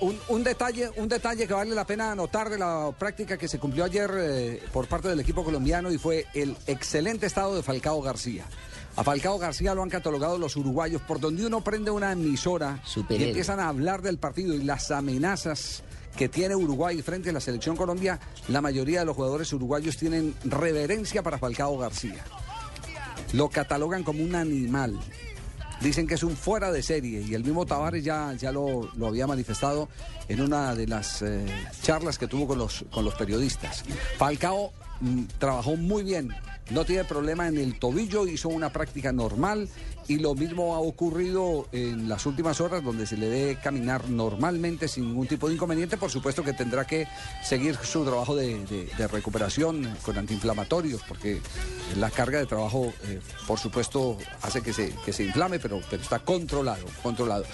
Un, un detalle, un detalle que vale la pena anotar de la práctica que se cumplió ayer eh, por parte del equipo colombiano y fue el excelente estado de Falcao García. A Falcao García lo han catalogado los uruguayos por donde uno prende una emisora y empiezan a hablar del partido y las amenazas que tiene Uruguay frente a la selección Colombia. La mayoría de los jugadores uruguayos tienen reverencia para Falcao García. Lo catalogan como un animal. Dicen que es un fuera de serie y el mismo Tavares ya, ya lo, lo había manifestado en una de las eh, charlas que tuvo con los, con los periodistas. Falcao mm, trabajó muy bien, no tiene problema en el tobillo, hizo una práctica normal y lo mismo ha ocurrido en las últimas horas donde se le ve caminar normalmente sin ningún tipo de inconveniente. Por supuesto que tendrá que seguir su trabajo de recuperación con antiinflamatorios porque la carga de trabajo, eh, por supuesto, hace que se, que se inflame, pero, pero está controlado, controlado.